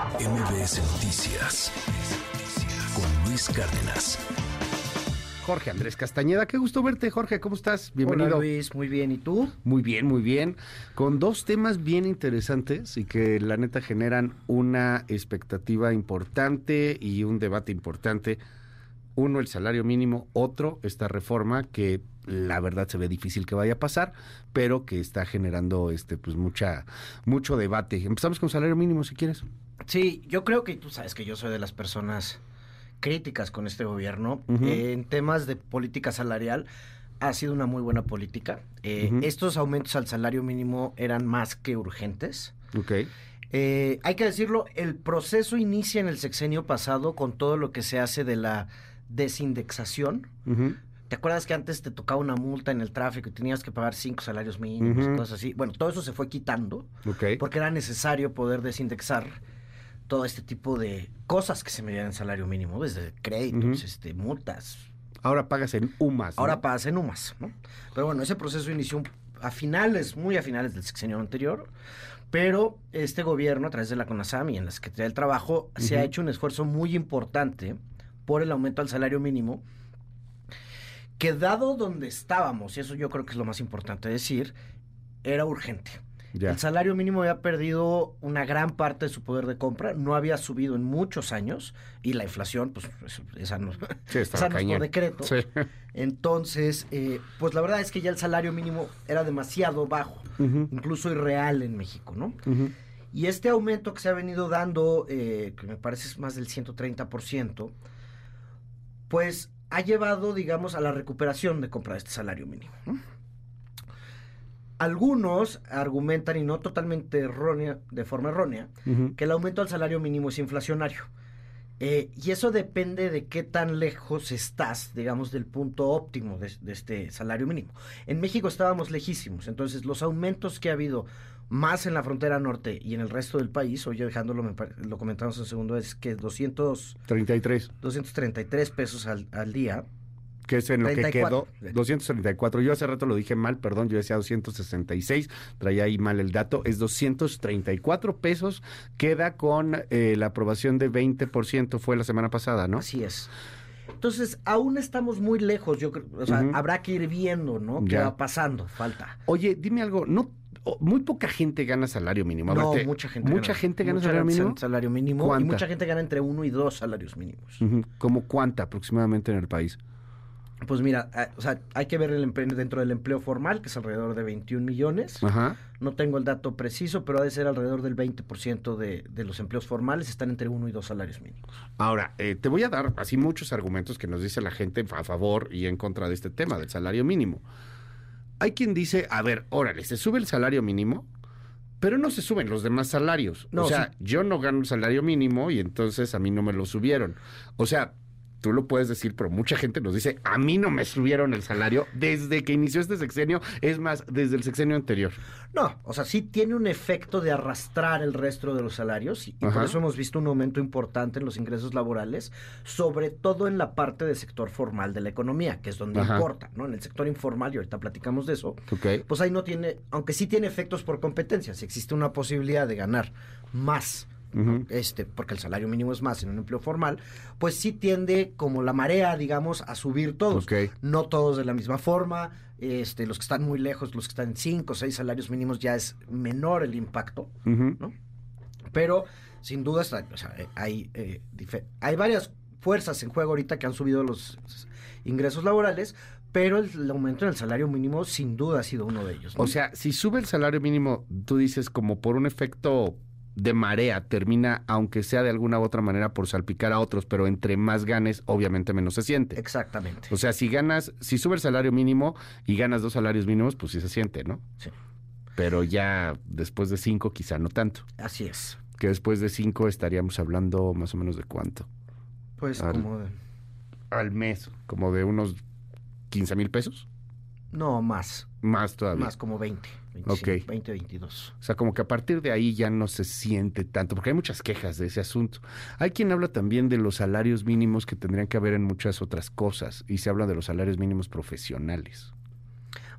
MBS Noticias con Luis Cárdenas. Jorge Andrés Castañeda, qué gusto verte, Jorge, ¿cómo estás? Bienvenido. Hola Luis, muy bien, ¿y tú? Muy bien, muy bien. Con dos temas bien interesantes y que la neta generan una expectativa importante y un debate importante. Uno, el salario mínimo, otro, esta reforma que la verdad se ve difícil que vaya a pasar, pero que está generando este pues mucha mucho debate. Empezamos con salario mínimo si quieres. Sí, yo creo que tú sabes que yo soy de las personas críticas con este gobierno. en temas de política salarial, ha sido una muy buena política. Eh, estos aumentos al salario mínimo eran más que urgentes. Ok. Eh, hay que decirlo, el proceso inicia en el sexenio pasado con todo lo que se hace de la desindexación. ¿Te acuerdas que antes te tocaba una multa en el tráfico y tenías que pagar cinco salarios mínimos y cosas así? Bueno, todo eso se fue quitando porque era necesario poder desindexar todo este tipo de cosas que se medían en salario mínimo, desde créditos, este, multas. Ahora pagas en UMAS. Ahora pagas en UMAS, ¿no? Pero bueno, ese proceso inició a finales, muy a finales del sexenio anterior, pero este gobierno, a través de la CONASAM y en la Secretaría del Trabajo, se ha hecho un esfuerzo muy importante por el aumento al salario mínimo, que dado donde estábamos, y eso yo creo que es lo más importante decir, era urgente. El salario mínimo había perdido una gran parte de su poder de compra, no había subido en muchos años y la inflación, pues esa no, esa no es por decreto. Entonces, eh, pues la verdad es que ya el salario mínimo era demasiado bajo, incluso irreal en México, ¿no? Y este aumento que se ha venido dando, eh, que me parece es más del 130%, pues ha llevado, digamos, a la recuperación de compra de este salario mínimo. ¿no? Algunos argumentan, y no totalmente errónea, de forma errónea, que el aumento al salario mínimo es inflacionario. Eh, y eso depende de qué tan lejos estás, digamos, del punto óptimo de, este salario mínimo. En México estábamos lejísimos, entonces los aumentos que ha habido más en la frontera norte y en el resto del país, oye dejándolo, lo comentamos en segundo, es que 233 233 pesos al, al día que es en lo que quedó 234. Yo hace rato lo dije mal, perdón, yo decía 266, traía ahí mal el dato, es 234 pesos, queda con eh, la aprobación de 20%, fue la semana pasada, ¿no? Así es. Entonces, aún estamos muy lejos, yo creo, o sea, habrá que ir viendo, ¿no? ¿Qué va pasando? Falta. Oye, dime algo, no muy poca gente gana salario mínimo. No, mucha gente. Mucha gana, gente gana salario mínimo. Salario mínimo y mucha gente gana entre uno y dos salarios mínimos. ¿Cómo cuánta aproximadamente en el país? Pues mira, o sea, hay que ver el empleo dentro del empleo formal, que es alrededor de 21 millones. Ajá. No tengo el dato preciso, pero ha de ser alrededor del 20% de, de los empleos formales están entre uno y dos salarios mínimos. Ahora, eh, te voy a dar así muchos argumentos que nos dice la gente a favor y en contra de este tema del salario mínimo. Hay quien dice, a ver, órale, se sube el salario mínimo, pero no se suben los demás salarios. o sea, yo no gano el salario mínimo y entonces a mí no me lo subieron. O sea, tú lo puedes decir, pero mucha gente nos dice, a mí no me subieron el salario desde que inició este sexenio, es más, desde el sexenio anterior. No, o sea, sí tiene un efecto de arrastrar el resto de los salarios y, por eso hemos visto un aumento importante en los ingresos laborales, sobre todo en la parte del sector formal de la economía, que es donde importa, ¿no? En el sector informal, y ahorita platicamos de eso, pues ahí no tiene, aunque sí tiene efectos por competencia, si existe una posibilidad de ganar más este, porque el salario mínimo es más en un empleo formal, pues sí tiende como la marea, digamos, a subir todos. No todos de la misma forma, este, los que están muy lejos, los que están en cinco o seis salarios mínimos ya es menor el impacto, ¿no? Pero sin duda hay, eh, hay varias fuerzas en juego ahorita que han subido los ingresos laborales, pero el, aumento en el salario mínimo sin duda ha sido uno de ellos. O sea, si sube el salario mínimo, tú dices como por un efecto de marea termina, aunque sea de alguna u otra manera, por salpicar a otros, pero entre más ganes, obviamente menos se siente. Exactamente. O sea, si ganas, si sube el salario mínimo y ganas dos salarios mínimos, pues sí se siente, ¿no? Sí. Pero ya después de cinco, quizá no tanto. Así es. Que después de cinco estaríamos hablando más o menos de cuánto. Pues como de... Al mes, como de unos 15 mil pesos. No, más. Más todavía. Más como 20. 25, 20, 22. O sea, como que a partir de ahí ya no se siente tanto, porque hay muchas quejas de ese asunto. Hay quien habla también de los salarios mínimos que tendrían que haber en muchas otras cosas, y se habla de los salarios mínimos profesionales.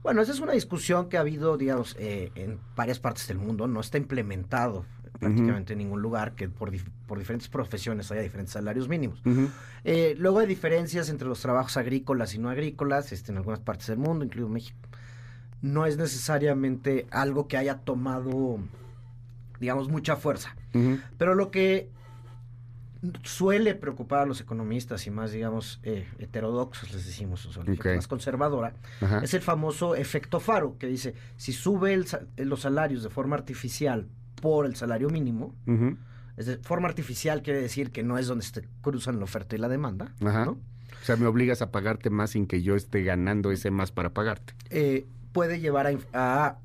Bueno, esa es una discusión que ha habido, digamos, eh, en varias partes del mundo, no está implementado prácticamente en ningún lugar que por, dif- por diferentes profesiones haya diferentes salarios mínimos. Eh, luego hay diferencias entre los trabajos agrícolas y no agrícolas este, en algunas partes del mundo, incluido México. No es necesariamente algo que haya tomado, digamos, mucha fuerza. Pero lo que suele preocupar a los economistas y más, digamos, eh, heterodoxos, les decimos, o sea, más conservadora, Ajá. es el famoso efecto faro, que dice, si sube el sa- los salarios de forma artificial por el salario mínimo, es de forma artificial quiere decir que no es donde se cruzan la oferta y la demanda, Ajá. ¿no? O sea, me obligas a pagarte más sin que yo esté ganando ese más para pagarte. Eh, puede llevar a, a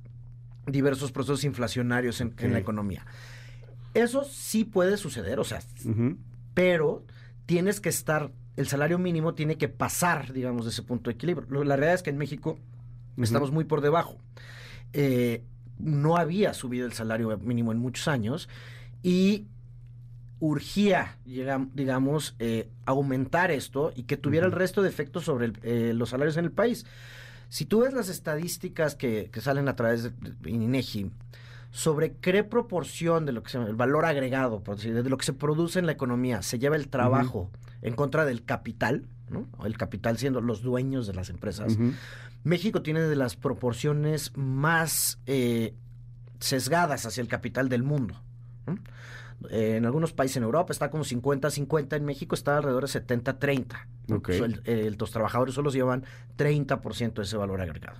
diversos procesos inflacionarios en, en la economía. Eso sí puede suceder, o sea, pero tienes que estar, el salario mínimo tiene que pasar, digamos, de ese punto de equilibrio. La realidad es que en México estamos muy por debajo. Eh, no había subido el salario mínimo en muchos años y urgía, digamos, eh, aumentar esto y que tuviera el resto de efectos sobre el- eh, los salarios en el país. Si tú ves las estadísticas que, que salen a través de, INEGI sobre qué proporción de lo que se el valor agregado, por decir, de lo que se produce en la economía, se lleva el trabajo en contra del capital, el capital siendo los dueños de las empresas. México tiene de las proporciones más eh, sesgadas hacia el capital del mundo. ¿no? Eh, en algunos países en Europa está como 50-50, en México está alrededor de 70-30. ¿no? Ok. So, el- el- los trabajadores solo llevan 30% de ese valor agregado.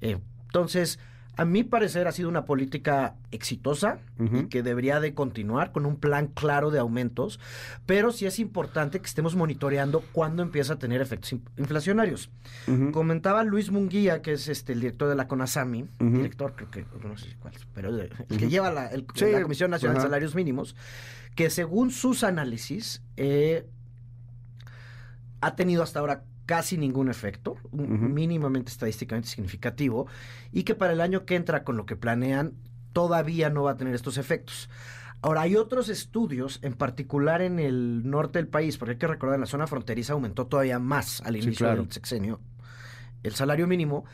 Eh, entonces, a mi parecer ha sido una política exitosa y que debería de continuar con un plan claro de aumentos, pero sí es importante que estemos monitoreando cuándo empieza a tener efectos in- inflacionarios. Comentaba Luis Munguía, que es este el director de la CONASAMI, director, creo que, no sé cuál, pero el que lleva la, el- Sí, la Comisión Nacional de Salarios Mínimos, que según sus análisis eh, ha tenido hasta ahora casi ningún efecto, mínimamente estadísticamente significativo, y que para el año que entra con lo que planean todavía no va a tener estos efectos. Ahora, hay otros estudios, en particular en el norte del país, porque hay que recordar, en la zona fronteriza aumentó todavía más al Sí, inicio claro. del sexenio el salario mínimo,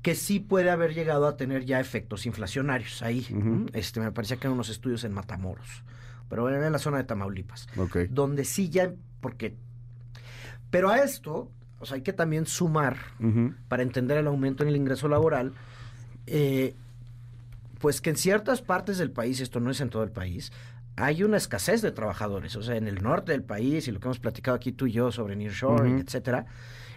que sí puede haber llegado a tener ya efectos inflacionarios ahí. Este, me parecía que eran unos estudios en Matamoros, pero en la zona de Tamaulipas, donde sí ya, porque... Pero a esto, o sea, hay que también sumar para entender el aumento en el ingreso laboral, eh, pues que en ciertas partes del país, esto no es en todo el país, hay una escasez de trabajadores. O sea, en el norte del país, y lo que hemos platicado aquí tú y yo sobre nearshoring, Ujú. etcétera,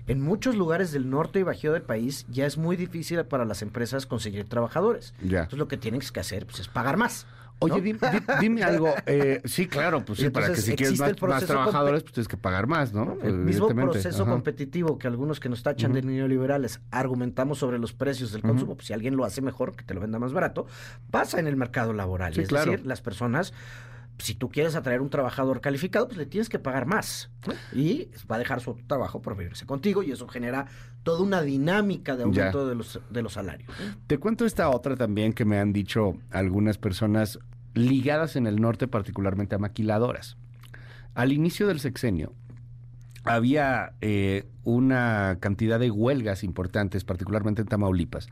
en muchos lugares del norte y bajío del país ya es muy difícil para las empresas conseguir trabajadores. Entonces lo que tienen que hacer pues, es pagar más. Oye, dime algo. eh, sí, claro, pues sí, para que si quieres más, trabajadores, pues tienes que pagar más, ¿no? El mismo proceso Ajá. competitivo que algunos que nos tachan de Ujú. neoliberales argumentamos sobre los precios del consumo, pues si alguien lo hace mejor, que te lo venda más barato, pasa en el mercado laboral. Sí, es claro. decir, las personas, si tú quieres atraer un trabajador calificado, pues le tienes que pagar más. ¿no? Y va a dejar su trabajo por venirse contigo y eso genera toda una dinámica de aumento de los, de los salarios. Te cuento esta otra también que me han dicho algunas personas ligadas en el norte, particularmente a maquiladoras. Al inicio del sexenio había eh, una cantidad de huelgas importantes, particularmente en Tamaulipas,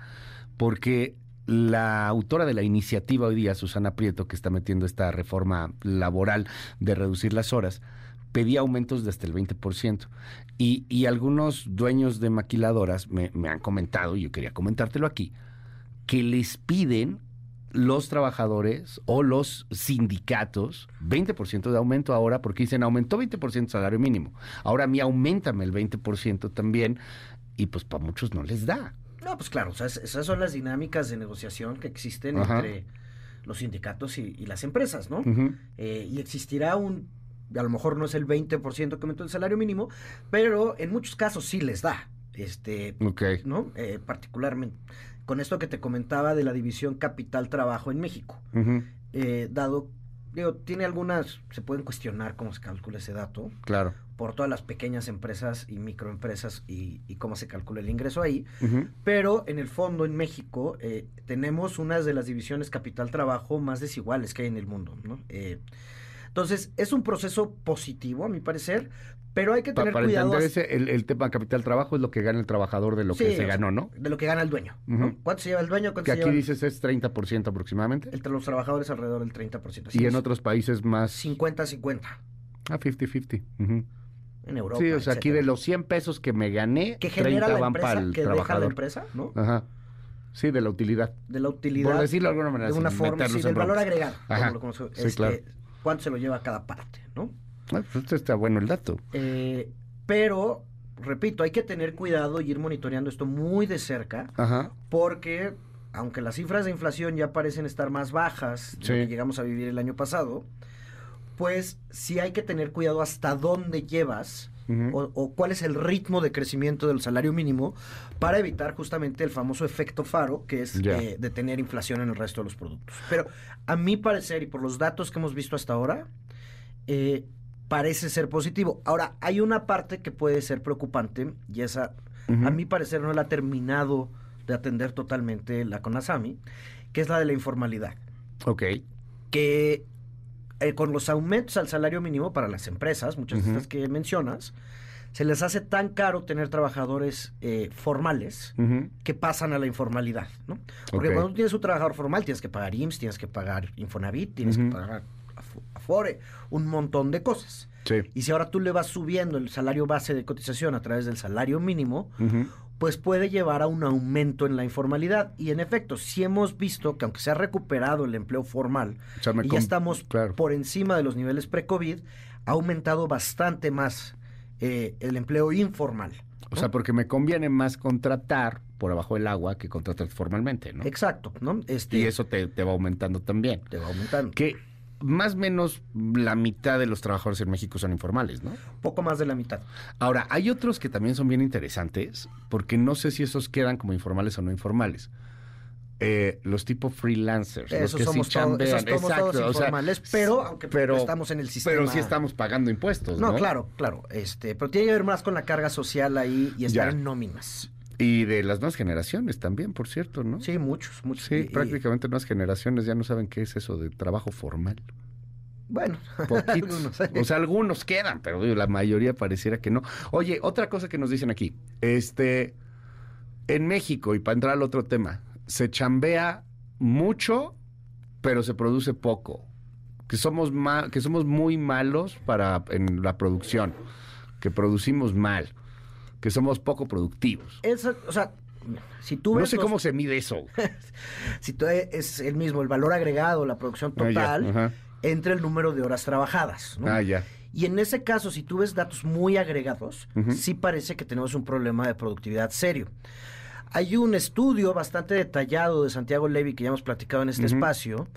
porque la autora de la iniciativa hoy día, Susana Prieto, que está metiendo esta reforma laboral de reducir las horas, pedía aumentos de hasta el 20%. Y, y algunos dueños de maquiladoras me, me han comentado, y yo quería comentártelo aquí, que les piden los trabajadores o los sindicatos 20% de aumento ahora porque dicen aumentó 20% el salario mínimo. Ahora a mí aumentame el 20% también y pues para muchos no les da. No, pues claro, o sea, es- esas son las dinámicas de negociación que existen Ajá. entre los sindicatos y, y las empresas, ¿no? Eh, y existirá un, a lo mejor no es el 20% que aumentó el salario mínimo, pero en muchos casos sí les da, este. ¿no? Eh, particularmente con esto que te comentaba de la división capital-trabajo en México, eh, dado, digo, tiene algunas, se pueden cuestionar cómo se calcula ese dato, Claro. por todas las pequeñas empresas y microempresas y, y cómo se calcula el ingreso ahí, pero en el fondo en México eh, tenemos una de las divisiones capital-trabajo más desiguales que hay en el mundo, ¿no? Eh, Entonces, es un proceso positivo, a mi parecer, pero hay que tener para cuidado entender ese, el, el tema capital trabajo es lo que gana el trabajador de lo Sí, que se ganó, ¿no? de lo que gana el dueño. ¿no? Ujú. ¿Cuánto se lleva el dueño? ¿Cuánto Que se aquí lleva dices es 30% aproximadamente. entre los trabajadores alrededor del 30%? así y en es. otros países más... 50-50 Ah, 50-50. ujú. en Europa. Sí, o sea, aquí etcétera. de los 100 pesos que me gané, que 30 genera la van para el que deja la trabajador. empresa, ¿no? Ajá. Sí, de la utilidad. De la utilidad. Por decirlo de alguna manera. de una forma, sí, del valor agregado. Ajá, como lo sí, este, claro. ¿Cuánto se lo lleva cada parte, no? Ah, pues este está bueno el dato. Eh, pero, repito, hay que tener cuidado y ir monitoreando esto muy de cerca, Ajá. porque aunque las cifras de inflación ya parecen estar más bajas de lo que llegamos a vivir el año pasado, pues sí hay que tener cuidado hasta dónde llevas O, o cuál es el ritmo de crecimiento del salario mínimo para evitar justamente el famoso efecto faro, que es Ya. eh, de tener inflación en el resto de los productos. Pero a mi parecer y por los datos que hemos visto hasta ahora, eh, parece ser positivo. Ahora, hay una parte que puede ser preocupante y esa, a mi parecer, no la ha terminado de atender totalmente la CONASAMI, que es la de la informalidad Ok. que eh, con los aumentos al salario mínimo para las empresas, muchas de Ujú. estas que mencionas, se les hace tan caro tener trabajadores eh, formales que pasan a la informalidad, ¿no? Porque cuando tú tienes un trabajador formal tienes que pagar IMSS, tienes que pagar Infonavit, tienes que pagar Afo- Afore, un montón de cosas. Sí. Y si ahora tú le vas subiendo el salario base de cotización a través del salario mínimo, Ujú. Pues puede llevar a un aumento en la informalidad. Y en efecto, sí hemos visto que aunque se ha recuperado el empleo formal, O sea, me y ya estamos claro. por encima de los niveles pre-COVID, ha aumentado bastante más eh, el empleo informal. O sea, porque me conviene más contratar por abajo del agua que contratar formalmente, ¿no? Exacto, ¿no? Este, Y eso te, te va aumentando también. te va aumentando. Que más o menos la mitad de los trabajadores en México son informales, ¿no? Poco más de la mitad. Ahora, hay otros que también son bien interesantes, porque no sé si esos quedan como informales o no informales. Eh, los tipo freelancers, los Esos que somos, sí todos, chambean. esos somos Exacto, todos o sea, informales, pero aunque pero- estamos en el sistema. Pero sí estamos pagando impuestos, ¿no? No, claro, claro. Este, pero tiene que ver más con la carga social ahí y estar Ya. en nóminas. Y de las nuevas generaciones también, por cierto, ¿no? Sí, muchos, muchos. Sí, Y- prácticamente nuevas generaciones ya no saben qué es eso de trabajo formal. bueno, algunos, ¿eh? O sea, algunos quedan, pero digo, la mayoría pareciera que no. Oye, otra cosa que nos dicen aquí. Este, en México, y para entrar al otro tema, se chambea mucho, pero se produce poco. Que somos, ma- que somos muy malos para, en la producción. Que producimos mal. Que somos poco productivos. Esa- o sea, si tú ves No sé los- cómo se mide eso. si tú es el mismo, el valor agregado, la producción Ah, ya, total, entre el número de horas trabajadas. ¿no? Ah, ya. Y en ese caso, si tú ves datos muy agregados, sí parece que tenemos un problema de productividad serio. Hay un estudio bastante detallado de Santiago Levy que ya hemos platicado en este espacio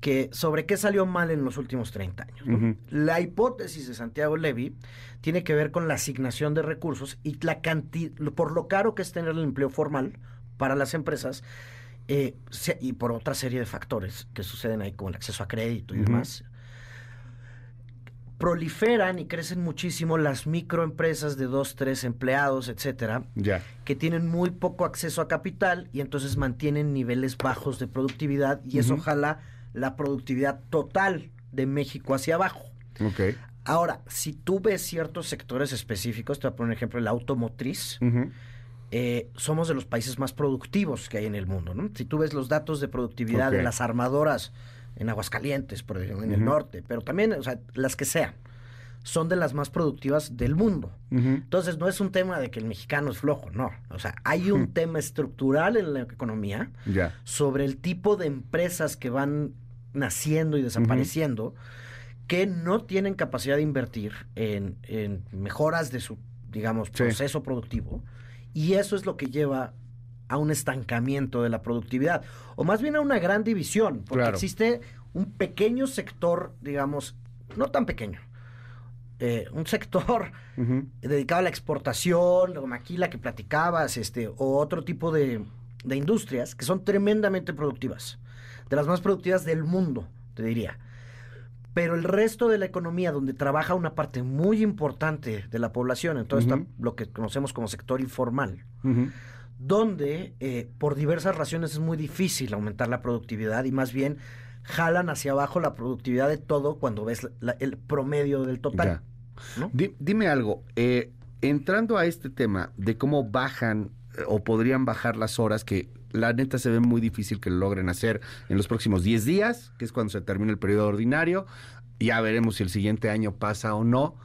que sobre qué salió mal en los últimos 30 años. La hipótesis de Santiago Levy tiene que ver con la asignación de recursos y la cantidad, por lo caro que es tener el empleo formal para las empresas eh, y por otra serie de factores que suceden ahí como el acceso a crédito y demás proliferan y crecen muchísimo las microempresas de dos, tres empleados, etcétera, que tienen muy poco acceso a capital y entonces mantienen niveles bajos de productividad y eso Ujú. La productividad total de México hacia abajo. Ok. Ahora, si tú ves ciertos sectores específicos, te voy a poner un ejemplo, el automotriz, eh, somos de los países más productivos que hay en el mundo, ¿no? Si tú ves los datos de productividad de las armadoras en Aguascalientes, por ejemplo, en el norte, pero también, o sea, las que sean, son de las más productivas del mundo. Entonces, no es un tema de que el mexicano es flojo, no. O sea, hay un tema estructural en la economía sobre el tipo de empresas que van naciendo y desapareciendo que no tienen capacidad de invertir en, en mejoras de su, digamos, Sí. proceso productivo. Y eso es lo que lleva a un estancamiento de la productividad. O más bien a una gran división, porque Claro. existe un pequeño sector, digamos, no tan pequeño, eh, un sector dedicado a la exportación, o maquila que platicabas, este, o otro tipo de, de industrias que son tremendamente productivas, de las más productivas del mundo, te diría. Pero el resto de la economía, donde trabaja una parte muy importante de la población, entonces Ujú. lo que conocemos como sector informal, donde eh, por diversas razones es muy difícil aumentar la productividad y más bien jalan hacia abajo la productividad de todo cuando ves la- el promedio del total. Ya. Dime algo, eh, entrando a este tema de cómo bajan eh, o podrían bajar las horas que la neta se ve muy difícil que lo logren hacer en los próximos 10 días, que es cuando se termina el periodo ordinario. Ya veremos si el siguiente año pasa o no.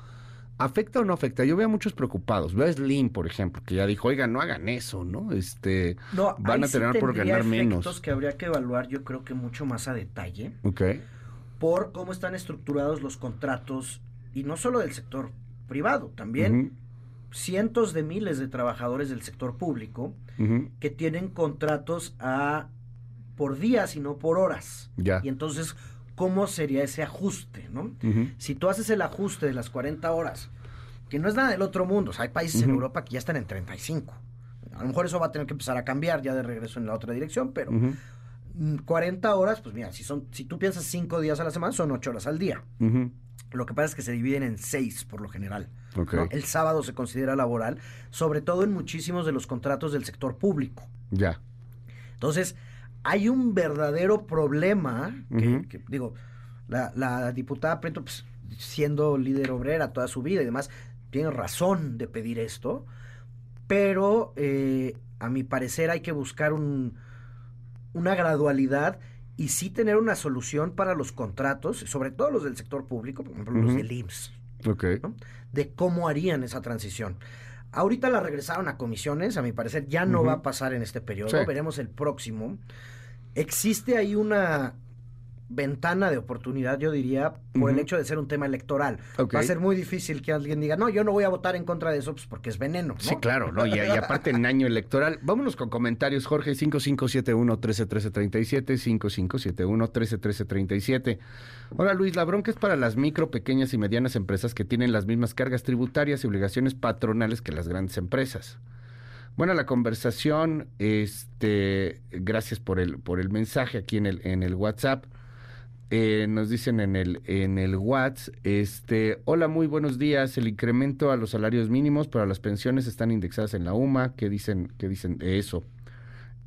¿Afecta o no afecta? Yo veo a muchos preocupados. Veo a Slim, por ejemplo, que ya dijo, oigan, no hagan eso, ¿no? Este, No, van a sí terminar por ganar efectos menos. que habría que evaluar, yo creo que mucho más a detalle, Ok. por cómo están estructurados los contratos, y no solo del sector privado, también cientos de miles de trabajadores del sector público que tienen contratos a por días y no por horas. Ya. Y entonces, ¿cómo sería ese ajuste, no? Si tú haces el ajuste de las 40 horas, que no es nada del otro mundo, o sea, hay países en. Europa que ya están en 35. A lo mejor eso va a tener que empezar a cambiar ya de regreso en la otra dirección, pero 40 horas, pues mira, si son si tú piensas 5 días a la semana, son 8 horas al día. Lo que pasa es que se dividen en 6 por lo general. El sábado se considera laboral, sobre todo en muchísimos de los contratos del sector público. Ya. Entonces, hay un verdadero problema, que, digo, la, la diputada Prieto, pues, siendo líder obrera toda su vida y demás, tiene razón de pedir esto, pero eh, a mi parecer hay que buscar un, una gradualidad y sí tener una solución para los contratos, sobre todo los del sector público, por ejemplo, los del IMSS de cómo harían esa transición. Ahorita la regresaron a comisiones, a mi parecer ya no va a pasar en este periodo, Sí. veremos el próximo. Existe ahí una ventana de oportunidad, yo diría, por el hecho de ser un tema electoral. Va a ser muy difícil que alguien diga, no, yo no voy a votar en contra de eso, pues porque es veneno. ¿no? Sí, claro, ¿no? Y, y aparte en año electoral. Vámonos con comentarios, Jorge, 5571-131337, 5571-131337. Hola, Luis, la bronca es para las micro, pequeñas y medianas empresas que tienen las mismas cargas tributarias y obligaciones patronales que las grandes empresas. Buena la conversación, este, gracias por el, por el mensaje aquí en el, en el WhatsApp. Eh, nos dicen en el en el WhatsApp, este, hola, muy buenos días. El incremento a los salarios mínimos para las pensiones están indexadas en la UMA. ¿Qué dicen, qué dicen de eso?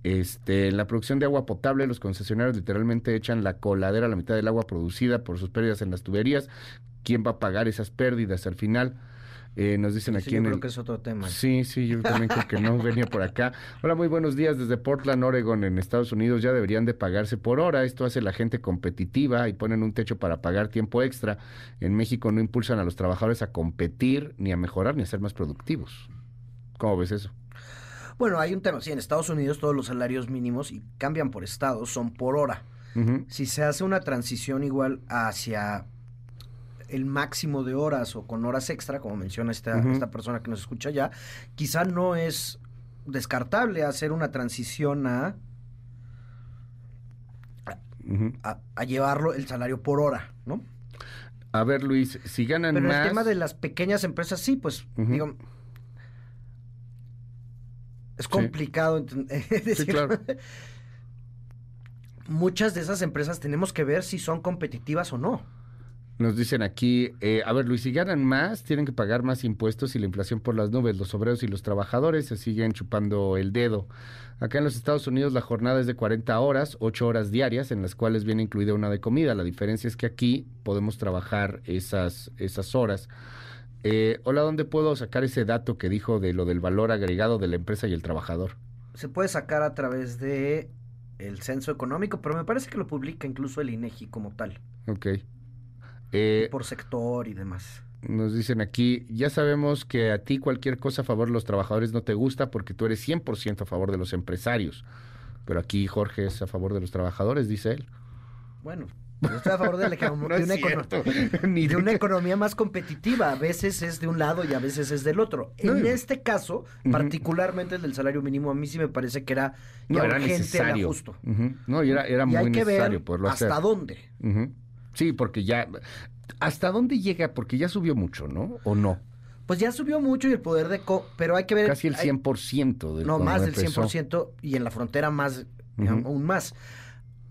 Este, en la producción de agua potable, los concesionarios literalmente echan la coladera a la mitad del agua producida por sus pérdidas en las tuberías. ¿Quién va a pagar esas pérdidas al final? Eh, nos dicen Sí, aquí yo en creo el, que es otro tema. Sí, sí, yo también creo que no venía por acá. Hola, muy buenos días desde Portland, Oregon, en Estados Unidos. Ya deberían de pagarse por hora. Esto hace la gente competitiva y ponen un techo para pagar tiempo extra. En México no impulsan a los trabajadores a competir, ni a mejorar, ni a ser más productivos. ¿Cómo ves eso? Bueno, hay un tema, sí, en Estados Unidos todos los salarios mínimos y cambian por estado, son por hora. Si se hace una transición igual hacia el máximo de horas o con horas extra, como menciona esta, esta persona que nos escucha ya, quizá no es descartable hacer una transición a, a, a llevarlo el salario por hora, ¿no? A ver, Luis, si ganan Pero más... el tema de las pequeñas empresas, sí, pues, digo, es complicado. decir, claro. Muchas de esas empresas tenemos que ver si son competitivas o no. Nos dicen aquí, eh, a ver Luis, si ganan más, tienen que pagar más impuestos y la inflación por las nubes. Los obreros y los trabajadores se siguen chupando el dedo. Acá en los Estados Unidos la jornada es de 40 horas, 8 horas diarias, en las cuales viene incluida una de comida. La diferencia es que aquí podemos trabajar esas, esas horas. Eh, hola, ¿dónde puedo sacar ese dato que dijo de lo del valor agregado de la empresa y el trabajador? se puede sacar a través de el censo económico, pero me parece que lo publica incluso el INEGI como tal, Ok. Eh, por sector y demás. Nos dicen aquí, ya sabemos que a ti cualquier cosa a favor de los trabajadores no te gusta porque tú eres 100% a favor de los empresarios. Pero aquí Jorge es a favor de los trabajadores, dice él. Bueno, yo estoy a favor de, la No de una, econo- cierto. Ni de una economía más competitiva. A veces es de un lado y a veces es del otro. No, en este caso, particularmente el del salario mínimo, a mí sí me parece que era ya era urgente necesario. ajusto. Ujú. No, y era, era y muy hay que necesario ver poderlo hasta hacer. dónde. Sí, porque ya... ¿Hasta dónde llega? Porque ya subió mucho, ¿no? ¿O no? Pues ya subió mucho y el poder de... Co pero hay que ver... Casi el hay- 100% del No, más del empezó. 100% y en la frontera más, aún más.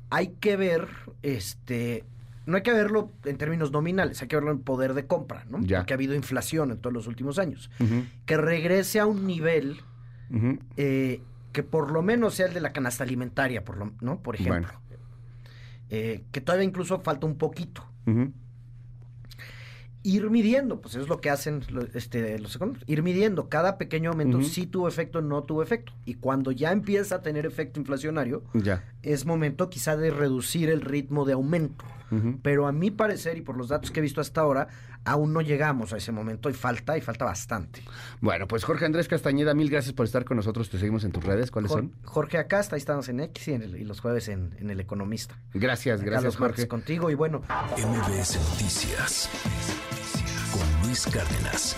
Hay que ver, este, no hay que verlo en términos nominales, hay que verlo en poder de compra, ¿no? Ya. Porque ha habido inflación en todos los últimos años. Que regrese a un nivel eh, que por lo menos sea el de la canasta alimentaria, por lo, ¿no? Por ejemplo. Eh, que todavía incluso falta un poquito. Ir midiendo, pues eso es lo que hacen este, los economistas. Ir midiendo. Cada pequeño aumento sí tuvo efecto, no tuvo efecto. Y cuando ya empieza a tener efecto inflacionario, Ya. es momento quizá de reducir el ritmo de aumento. Pero a mi parecer y por los datos que he visto hasta ahora, aún no llegamos a ese momento y falta, y falta bastante. Bueno, pues Jorge Andrés Castañeda, mil gracias por estar con nosotros. Te seguimos en tus redes. ¿Cuáles son? Jorge Acasta, ahí estamos en X y, en el- y los jueves en, en El Economista. Gracias, Acá gracias Jorge. contigo y bueno, MBS Noticias con Luis Cárdenas.